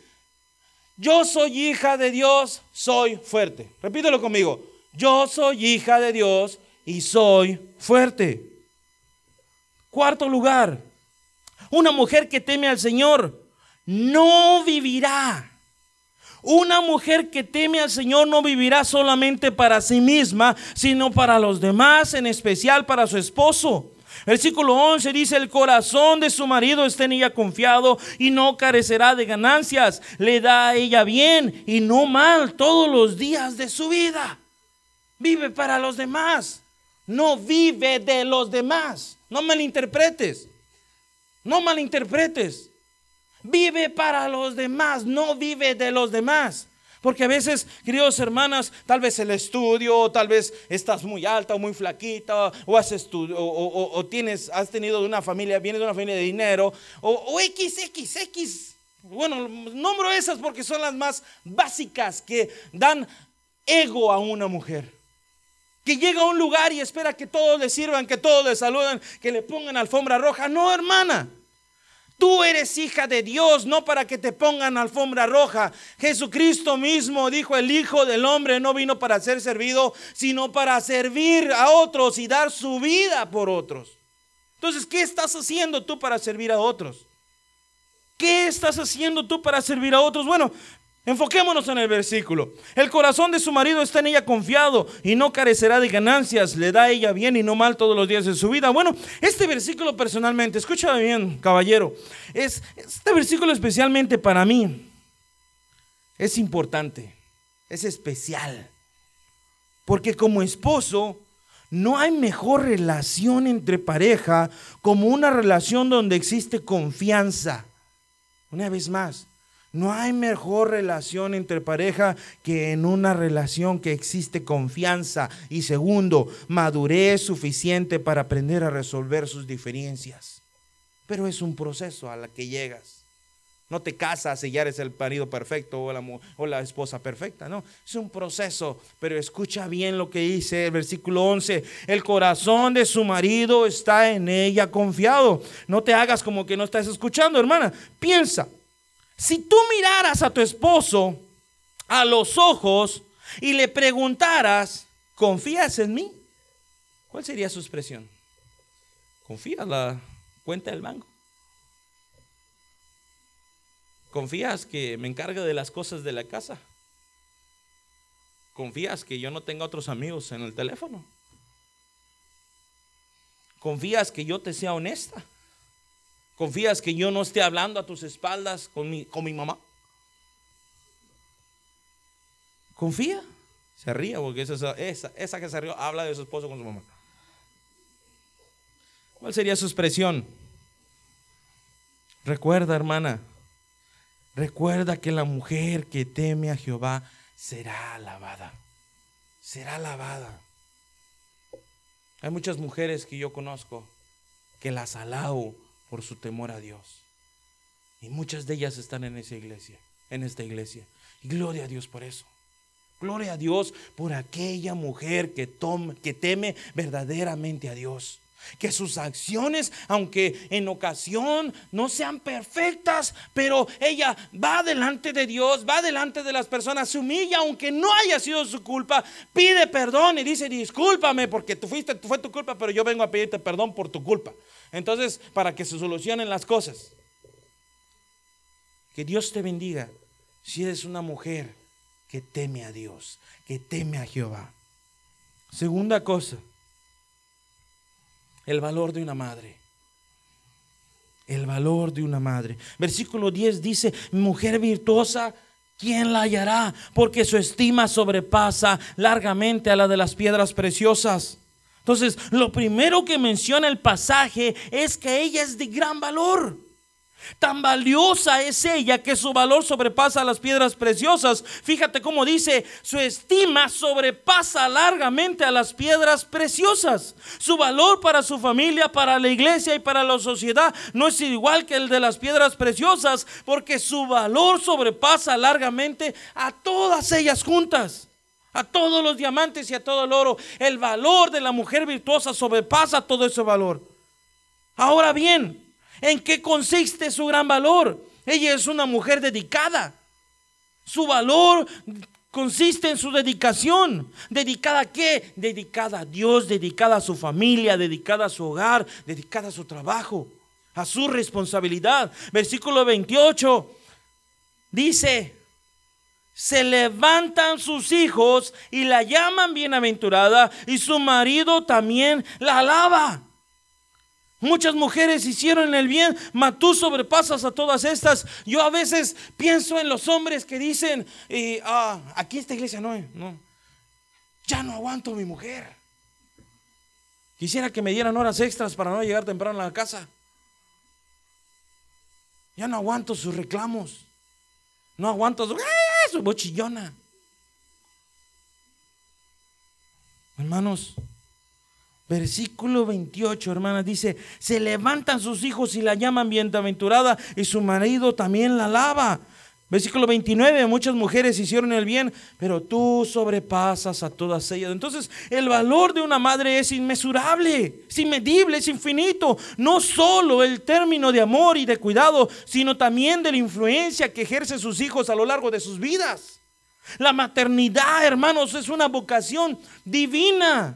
yo soy hija de Dios, soy fuerte. Repítelo conmigo. Yo soy hija de Dios y soy fuerte. Cuarto lugar, una mujer que teme al Señor no vivirá una mujer que teme al Señor no vivirá solamente para sí misma, sino para los demás, en especial para su esposo. Versículo 11 dice, el corazón de su marido está en ella confiado y no carecerá de ganancias. Le da a ella bien y no mal todos los días de su vida. Vive para los demás. No vive de los demás. No malinterpretes. No malinterpretes. Vive para los demás, no vive de los demás. Porque a veces, queridos hermanas, tal vez el estudio, tal vez estás muy alta o muy flaquita, o has, o, tienes, has tenido una familia, vienes de una familia de dinero, o, o XXX. Bueno, nombro esas porque son las más básicas que dan ego a una mujer. Que llega a un lugar y espera que todos le sirvan, que todos le saluden, que le pongan alfombra roja. No, hermana. Tú eres hija de Dios, no para que te pongan alfombra roja. Jesucristo mismo dijo, el Hijo del Hombre no vino para ser servido, sino para servir a otros y dar su vida por otros. Entonces, ¿qué estás haciendo tú para servir a otros? ¿Qué estás haciendo tú para servir a otros? Bueno, Enfoquémonos en el versículo. El corazón de su marido está en ella confiado y no carecerá de ganancias. Le da ella bien y no mal todos los días de su vida. Bueno, este versículo personalmente, escúchame bien, caballero. Es, este versículo especialmente para mí es importante, es especial. Porque como esposo, no hay mejor relación entre pareja como una relación donde existe confianza. Una vez más, no hay mejor relación entre pareja que en una relación que existe confianza y segundo, madurez suficiente para aprender a resolver sus diferencias. Pero es un proceso a la que llegas. No te casas y ya eres el marido perfecto o la, o la, esposa perfecta, no. Es un proceso, pero escucha bien lo que dice el versículo 11. El corazón de su marido está en ella confiado. No te hagas como que no estás escuchando, hermana. Piensa, si tú miraras a tu esposo a los ojos y le preguntaras, ¿confías en mí? ¿Cuál sería su expresión? ¿Confías la cuenta del banco? ¿Confías que me encargue de las cosas de la casa? ¿Confías que yo no tenga otros amigos en el teléfono? ¿Confías que yo te sea honesta? ¿Confías que yo no esté hablando a tus espaldas con mi, con mi mamá? ¿Confía? Se ríe porque esa, esa, esa que se rió habla de su esposo con su mamá. ¿Cuál sería su expresión? Recuerda, hermana, recuerda que la mujer que teme a Jehová será alabada. Será alabada. Hay muchas mujeres que yo conozco que las alabo por su temor a Dios. Y muchas de ellas están en esa iglesia, en esta iglesia. Y gloria a Dios por eso. Gloria a Dios por aquella mujer que, que teme verdaderamente a Dios. Que sus acciones, aunque en ocasión no sean perfectas, pero ella va delante de Dios, va delante de las personas, se humilla, aunque no haya sido su culpa, pide perdón y dice, discúlpame porque tú fuiste, fue tu culpa, pero yo vengo a pedirte perdón por tu culpa. Entonces, para que se solucionen las cosas. Que Dios te bendiga si eres una mujer que teme a Dios, que teme a Jehová. Segunda cosa, el valor de una madre. El valor de una madre. Versículo 10 dice, mujer virtuosa, ¿quién la hallará? Porque su estima sobrepasa largamente a la de las piedras preciosas. Entonces, lo primero que menciona el pasaje es que ella es de gran valor. Tan valiosa es ella que su valor sobrepasa las piedras preciosas. Fíjate cómo dice, su estima sobrepasa largamente a las piedras preciosas. Su valor para su familia, para la iglesia y para la sociedad no es igual que el de las piedras preciosas, porque su valor sobrepasa largamente a todas ellas juntas. A todos los diamantes y a todo el oro. El valor de la mujer virtuosa sobrepasa todo ese valor. Ahora bien, ¿En qué consiste su gran valor? Ella es una mujer dedicada. Su valor consiste en su dedicación. ¿Dedicada a qué? Dedicada a Dios, dedicada a su familia, dedicada a su hogar, dedicada a su trabajo, a su responsabilidad. Versículo 28 dice, se levantan sus hijos y la llaman bienaventurada y su marido también la alaba. Muchas mujeres hicieron el bien, mas tú sobrepasas a todas estas. Yo a veces pienso en los hombres que dicen, eh, ah, aquí esta iglesia no, no, ya no aguanto a mi mujer. Quisiera que me dieran horas extras para no llegar temprano a la casa. Ya no aguanto sus reclamos. No aguanto su, su bochillona. Hermanos, Versículo 28, hermanas, dice, se levantan sus hijos y la llaman bienaventurada y su marido también la alaba. Versículo 29, muchas mujeres hicieron el bien, pero tú sobrepasas a todas ellas. Entonces, el valor de una madre es inmesurable, es inmedible, es infinito. No solo el término de amor y de cuidado, sino también de la influencia que ejerce sus hijos a lo largo de sus vidas. La maternidad, hermanos, es una vocación divina.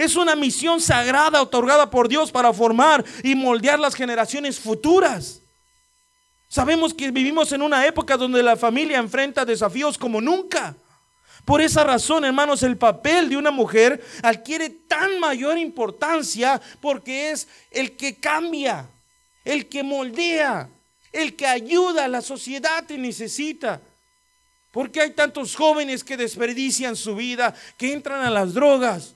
Es una misión sagrada otorgada por Dios para formar y moldear las generaciones futuras. Sabemos que vivimos en una época donde la familia enfrenta desafíos como nunca. Por esa razón, hermanos, el papel de una mujer adquiere tan mayor importancia porque es el que cambia, el que moldea, el que ayuda a la sociedad que necesita. Porque hay tantos jóvenes que desperdician su vida, que entran a las drogas,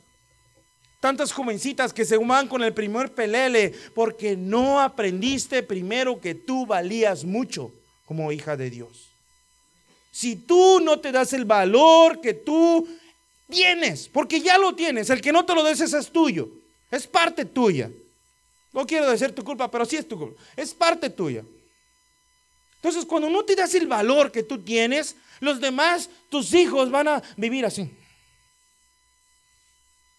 Tantas jovencitas que se van con el primer pelele porque no aprendiste primero que tú valías mucho como hija de Dios. Si tú no te das el valor que tú tienes, porque ya lo tienes, el que no te lo des es tuyo, es parte tuya. No quiero decir tu culpa, pero sí es tu culpa, es parte tuya. Entonces, cuando no te das el valor que tú tienes, los demás, tus hijos van a vivir así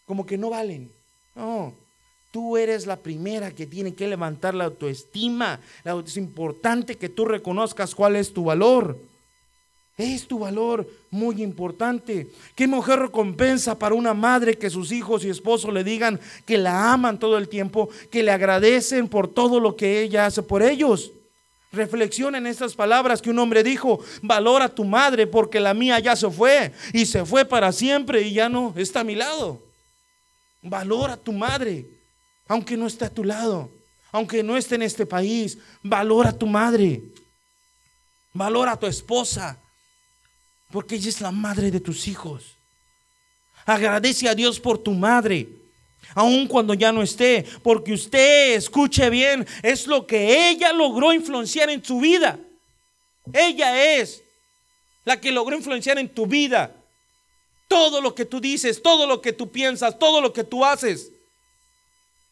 como que no valen. No, tú eres la primera que tiene que levantar la autoestima. Es importante que tú reconozcas cuál es tu valor. Es tu valor muy importante. ¿Qué mujer recompensa para una madre que sus hijos y esposo le digan que la aman todo el tiempo, que le agradecen por todo lo que ella hace por ellos? Reflexiona en estas palabras que un hombre dijo, valora a tu madre porque la mía ya se fue y se fue para siempre y ya no está a mi lado. Valora a tu madre, aunque no esté a tu lado, aunque no esté en este país. Valora a tu madre. Valora a tu esposa, porque ella es la madre de tus hijos. Agradece a Dios por tu madre. Aun cuando ya no esté, porque usted, escuche bien, es lo que ella logró influenciar en su vida. Ella es la que logró influenciar en tu vida. Todo lo que tú dices, todo lo que tú piensas, todo lo que tú haces.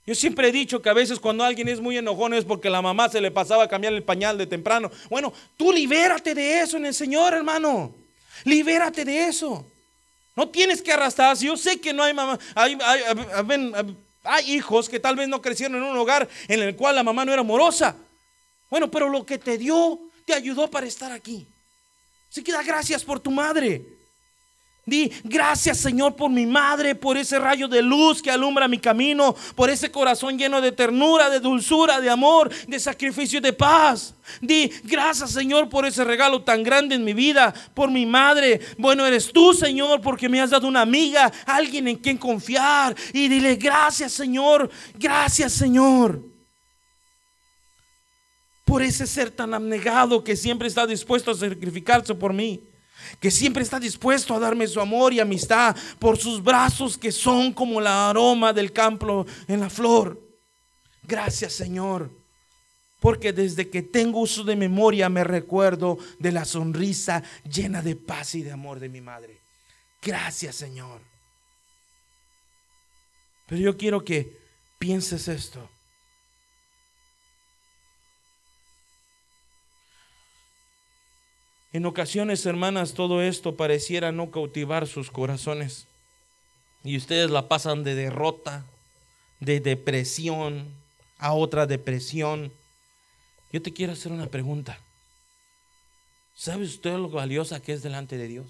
Yo siempre he dicho que a veces cuando alguien es muy enojón es porque la mamá se le pasaba a cambiar el pañal de temprano. Bueno, tú libérate de eso en el Señor, hermano. Libérate de eso. No tienes que arrastrarse. Yo sé que no hay mamá. Hay, hay, hijos que tal vez no crecieron en un hogar en el cual la mamá no era amorosa. Bueno, pero lo que te dio te ayudó para estar aquí. Así que da gracias por tu madre. Di, gracias Señor por mi madre, por ese rayo de luz que alumbra mi camino, por ese corazón lleno de ternura, de dulzura, de amor, de sacrificio de paz. Di, gracias Señor por ese regalo tan grande en mi vida, por mi madre. Bueno, eres tú Señor porque me has dado una amiga, alguien en quien confiar. Y dile, gracias Señor, gracias Señor. Por ese ser tan abnegado que siempre está dispuesto a sacrificarse por mí que siempre está dispuesto a darme su amor y amistad por sus brazos que son como el aroma del campo en la flor. Gracias Señor, porque desde que tengo uso de memoria me recuerdo de la sonrisa llena de paz y de amor de mi madre. Gracias Señor. Pero yo quiero que pienses esto. En ocasiones, hermanas, todo esto pareciera no cautivar sus corazones. Y ustedes la pasan de derrota, de depresión a otra depresión. Yo te quiero hacer una pregunta. ¿Sabe usted lo valiosa que es delante de Dios?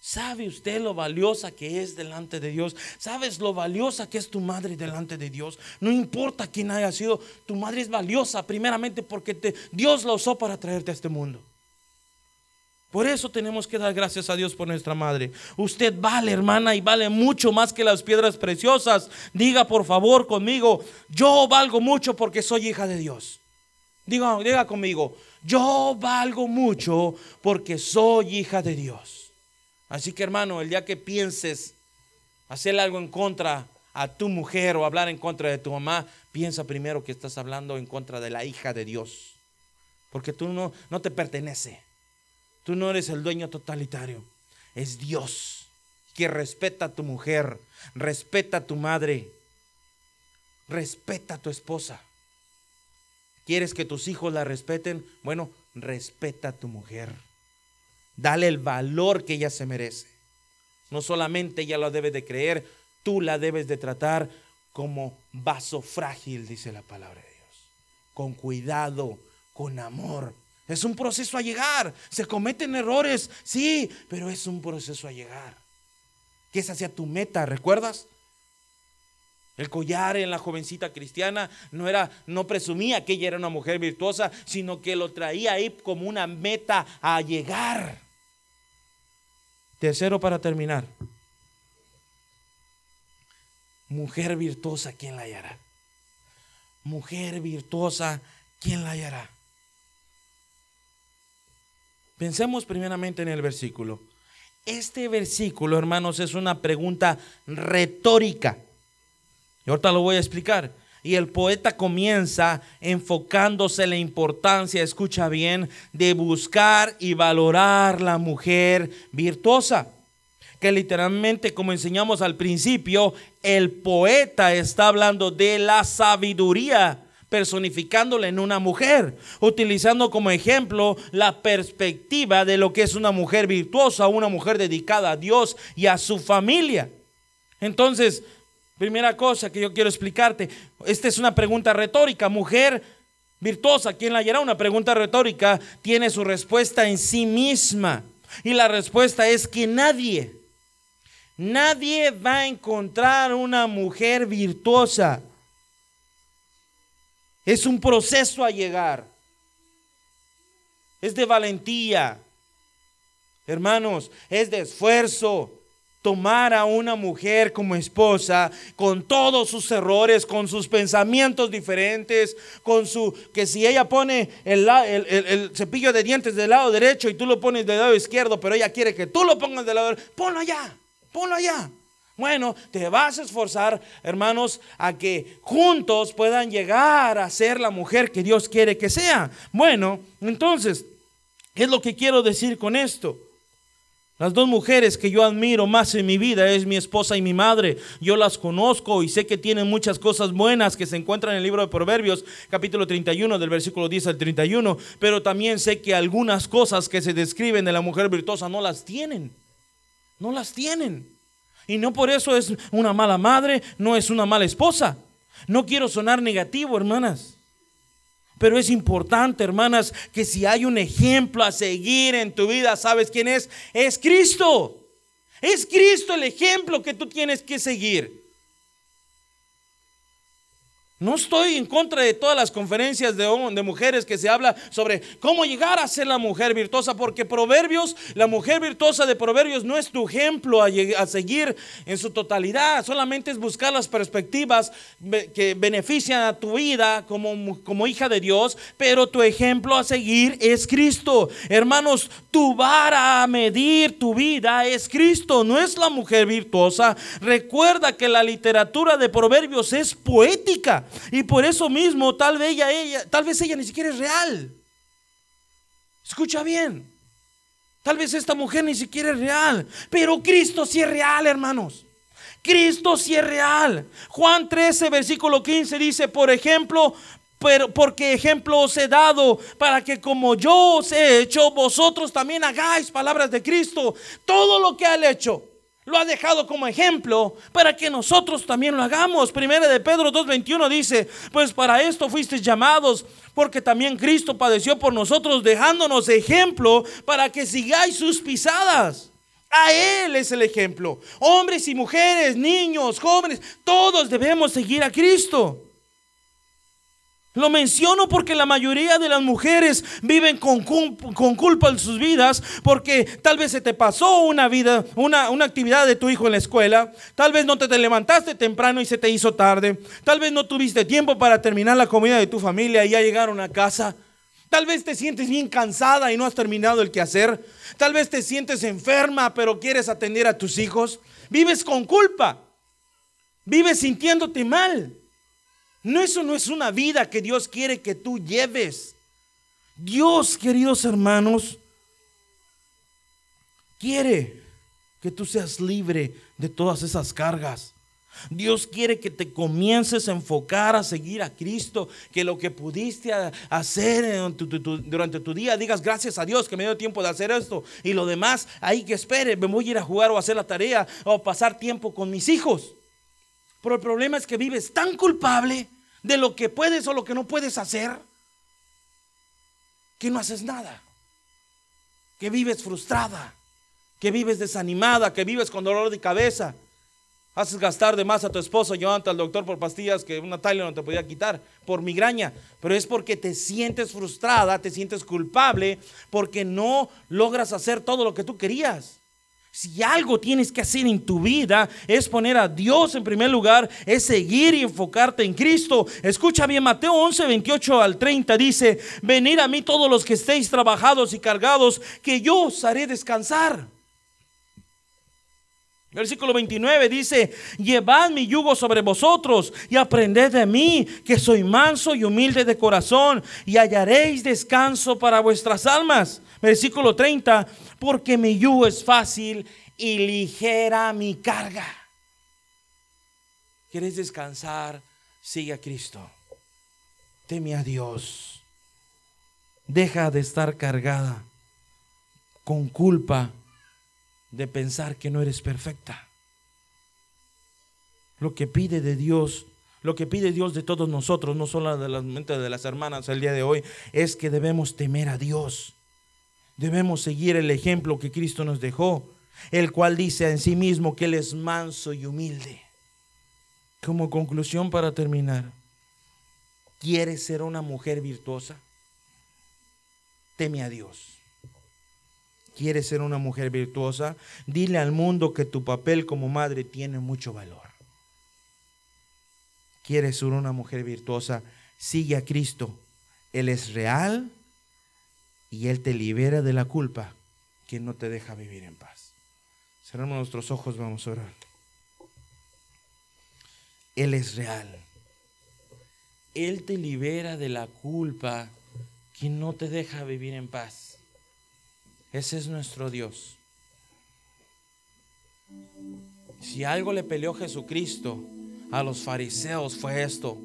¿Sabe usted lo valiosa que es delante de Dios? ¿Sabes lo valiosa que es tu madre delante de Dios? No importa quién haya sido, tu madre es valiosa primeramente porque Dios la usó para traerte a este mundo. Por eso tenemos que dar gracias a Dios por nuestra madre. Usted vale, hermana, y vale mucho más que las piedras preciosas. Diga por favor conmigo, yo valgo mucho porque soy hija de Dios. Diga, diga conmigo, yo valgo mucho porque soy hija de Dios. Así que hermano, el día que pienses hacer algo en contra a tu mujer o hablar en contra de tu mamá, piensa primero que estás hablando en contra de la hija de Dios. Porque tú no, no te pertenece. Tú no eres el dueño totalitario. Es Dios que respeta a tu mujer, respeta a tu madre, respeta a tu esposa. ¿Quieres que tus hijos la respeten? Bueno, respeta a tu mujer. Dale el valor que ella se merece. No solamente ella lo debe de creer, tú la debes de tratar como vaso frágil, dice la palabra de Dios. Con cuidado, con amor, es un proceso a llegar. Se cometen errores, sí, pero es un proceso a llegar. Que es hacia tu meta, ¿recuerdas? El collar en la jovencita cristiana no era, no presumía que ella era una mujer virtuosa, sino que lo traía ahí como una meta a llegar. Tercero para terminar. Mujer virtuosa, ¿quién la hallará? Mujer virtuosa, ¿quién la hallará? Pensemos primeramente en el versículo. Este versículo, hermanos, es una pregunta retórica. Y ahorita lo voy a explicar. Y el poeta comienza enfocándose en la importancia, escucha bien, de buscar y valorar la mujer virtuosa. Que literalmente, como enseñamos al principio, el poeta está hablando de la sabiduría personificándola en una mujer, utilizando como ejemplo la perspectiva de lo que es una mujer virtuosa, una mujer dedicada a Dios y a su familia. Entonces, primera cosa que yo quiero explicarte, esta es una pregunta retórica, mujer virtuosa, ¿quién la hallará? Una pregunta retórica tiene su respuesta en sí misma. Y la respuesta es que nadie, nadie va a encontrar una mujer virtuosa es un proceso a llegar. Es de valentía. Hermanos, es de esfuerzo tomar a una mujer como esposa con todos sus errores, con sus pensamientos diferentes, con su que si ella pone el, cepillo de dientes del lado derecho y tú lo pones del lado izquierdo, pero ella quiere que tú lo pongas del lado, ponlo allá, ponlo allá. Bueno, te vas a esforzar, hermanos, a que juntos puedan llegar a ser la mujer que Dios quiere que sea. Bueno, entonces, ¿qué es lo que quiero decir con esto? Las dos mujeres que yo admiro más en mi vida es mi esposa y mi madre. Yo las conozco y sé que tienen muchas cosas buenas que se encuentran en el libro de Proverbios, capítulo 31, del versículo 10 al 31. Pero también sé que algunas cosas que se describen de la mujer virtuosa no las tienen. No las tienen. Y no por eso es una mala madre, no es una mala esposa. No quiero sonar negativo, hermanas. Pero es importante, hermanas, que si hay un ejemplo a seguir en tu vida, ¿sabes quién es? Es Cristo. Es Cristo el ejemplo que tú tienes que seguir. No estoy en contra de todas las conferencias de, mujeres que se habla sobre cómo llegar a ser la mujer virtuosa, porque Proverbios, la mujer virtuosa de Proverbios no es tu ejemplo a, seguir en su totalidad, solamente es buscar las perspectivas que benefician a tu vida como hija de Dios, pero tu ejemplo a seguir es Cristo. Hermanos, tu vara a medir tu vida es Cristo, no es la mujer virtuosa. Recuerda que la literatura de Proverbios es poética. Y por eso mismo tal vez ella, tal vez ella ni siquiera es real. Escucha bien. Tal vez esta mujer ni siquiera es real. Pero Cristo sí es real, hermanos. Cristo sí es real. Juan 13, versículo 15 dice, por ejemplo, pero porque ejemplo os he dado para que como yo os he hecho, vosotros también hagáis palabras de Cristo. Todo lo que ha hecho lo ha dejado como ejemplo para que nosotros también lo hagamos. Primera de Pedro 2.21 dice, pues para esto fuisteis llamados, porque también Cristo padeció por nosotros, dejándonos ejemplo para que sigáis sus pisadas. A Él es el ejemplo. Hombres y mujeres, niños, jóvenes, todos debemos seguir a Cristo. Lo menciono porque la mayoría de las mujeres viven con, con, culpa en sus vidas porque tal vez se te pasó una vida, una, una actividad de tu hijo en la escuela, tal vez no te, te, levantaste temprano y se te hizo tarde, tal vez no tuviste tiempo para terminar la comida de tu familia y ya llegaron a casa, tal vez te sientes bien cansada y no has terminado el quehacer, tal vez te sientes enferma pero quieres atender a tus hijos, vives con culpa, vives sintiéndote mal. No, eso no es una vida que Dios quiere que tú lleves. Dios, queridos hermanos, quiere que tú seas libre de todas esas cargas. Dios quiere que te comiences a enfocar a seguir a Cristo, que lo que pudiste hacer durante tu día, digas gracias a Dios que me dio tiempo de hacer esto y lo demás, ahí que espere, me voy a ir a jugar o a hacer la tarea o pasar tiempo con mis hijos. Pero el problema es que vives tan culpable de lo que puedes o lo que no puedes hacer, que no haces nada, que vives frustrada, que vives desanimada, que vives con dolor de cabeza. Haces gastar de más a tu esposo, llevando al doctor por pastillas que una talla no te podía quitar, por migraña. Pero es porque te sientes frustrada, te sientes culpable, porque no logras hacer todo lo que tú querías. Si algo tienes que hacer en tu vida es poner a Dios en primer lugar, es seguir y enfocarte en Cristo. Escucha bien, Mateo 11, 28 al 30 dice, venid a mí todos los que estéis trabajados y cargados, que yo os haré descansar. Versículo 29 dice, llevad mi yugo sobre vosotros y aprended de mí, que soy manso y humilde de corazón, y hallaréis descanso para vuestras almas. Versículo 30, porque mi yugo es fácil y ligera mi carga. ¿Quieres descansar? Sigue a Cristo. Teme a Dios. Deja de estar cargada con culpa de pensar que no eres perfecta. Lo que pide de Dios, lo que pide Dios de todos nosotros, no solo de las mentes de las hermanas el día de hoy, es que debemos temer a Dios. Debemos seguir el ejemplo que Cristo nos dejó, el cual dice en sí mismo que Él es manso y humilde. Como conclusión para terminar, ¿quieres ser una mujer virtuosa? Teme a Dios. ¿Quieres ser una mujer virtuosa? Dile al mundo que tu papel como madre tiene mucho valor. ¿Quieres ser una mujer virtuosa? Sigue a Cristo. Él es real y Él te libera de la culpa que no te deja vivir en paz. Cerramos nuestros ojos, vamos a orar. Él es real. Él te libera de la culpa que no te deja vivir en paz. Ese es nuestro Dios. Si algo le peleó Jesucristo a los fariseos fue esto.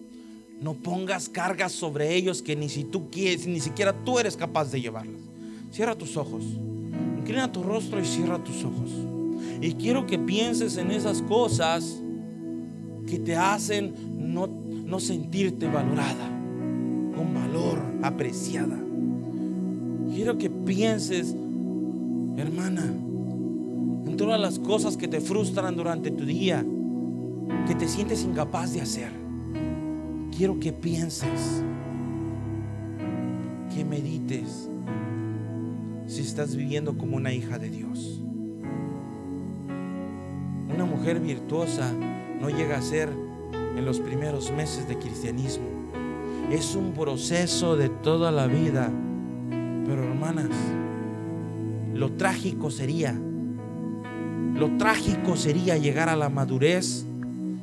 No pongas cargas sobre ellos que ni si tú quieres, ni siquiera tú eres capaz de llevarlas. Cierra tus ojos. Inclina tu rostro y cierra tus ojos. Y quiero que pienses en esas cosas que te hacen no, no sentirte valorada, con valor, apreciada. Quiero que pienses, hermana, en todas las cosas que te frustran durante tu día, que te sientes incapaz de hacer. Quiero que pienses, que medites si estás viviendo como una hija de Dios. Una mujer virtuosa no llega a ser en los primeros meses de cristianismo. Es un proceso de toda la vida. Pero hermanas, lo trágico sería, lo trágico sería llegar a la madurez,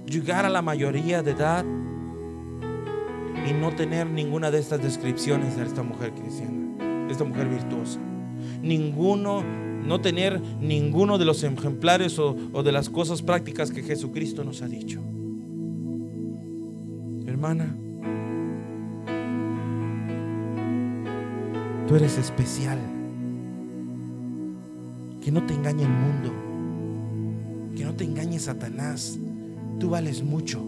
llegar a la mayoría de edad y no tener ninguna de estas descripciones de esta mujer cristiana, esta mujer virtuosa. Ninguno, no tener ninguno de los ejemplares o de las cosas prácticas que Jesucristo nos ha dicho. Hermana, tú eres especial. Que no te engañe el mundo. Que no te engañe Satanás. Tú vales mucho.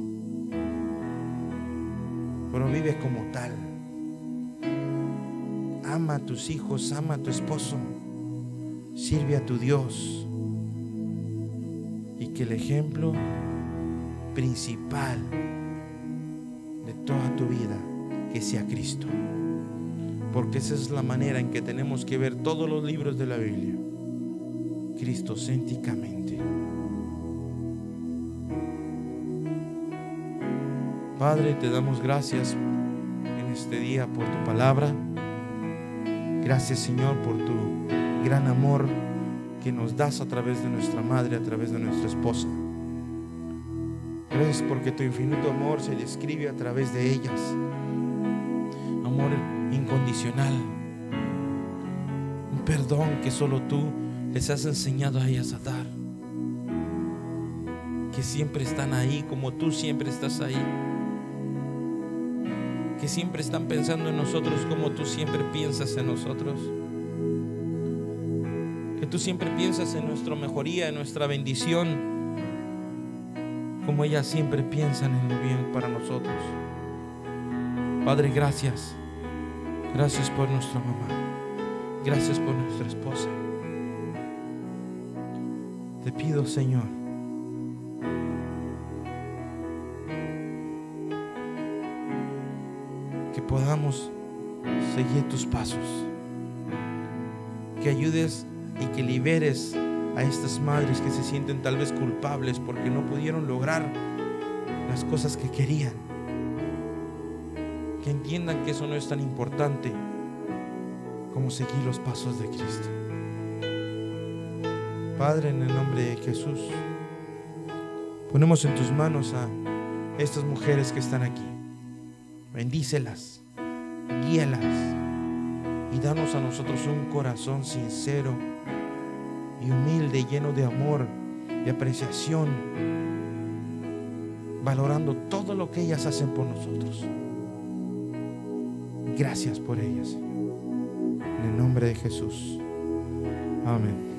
Pero vive como tal. Ama a tus hijos, ama a tu esposo. Sirve a tu Dios. Y que el ejemplo principal de toda tu vida que sea Cristo. Porque esa es la manera en que tenemos que ver todos los libros de la Biblia. Cristocéntricamente. Padre, te damos gracias en este día por tu palabra. Gracias Señor por tu gran amor que nos das a través de nuestra madre, a través de nuestra esposa. Gracias porque tu infinito amor se describe a través de ellas. Amor incondicional. Un perdón que solo tú les has enseñado a ellas a dar. Que siempre están ahí como tú siempre estás ahí. Que siempre están pensando en nosotros como tú siempre piensas en nosotros. Que tú siempre piensas en nuestra mejoría, en nuestra bendición como ellas siempre piensan en lo bien para nosotros. Padre, gracias. Gracias por nuestra mamá. Gracias por nuestra esposa. Te pido, Señor, que podamos seguir tus pasos. Que ayudes y que liberes a estas madres que se sienten tal vez culpables porque no pudieron lograr las cosas que querían. Que entiendan que eso no es tan importante como seguir los pasos de Cristo. Padre, en el nombre de Jesús, ponemos en tus manos a estas mujeres que están aquí. Bendícelas, guíalas y danos a nosotros un corazón sincero y humilde, lleno de amor, de apreciación, valorando todo lo que ellas hacen por nosotros. Gracias por ellas. En el nombre de Jesús. Amén.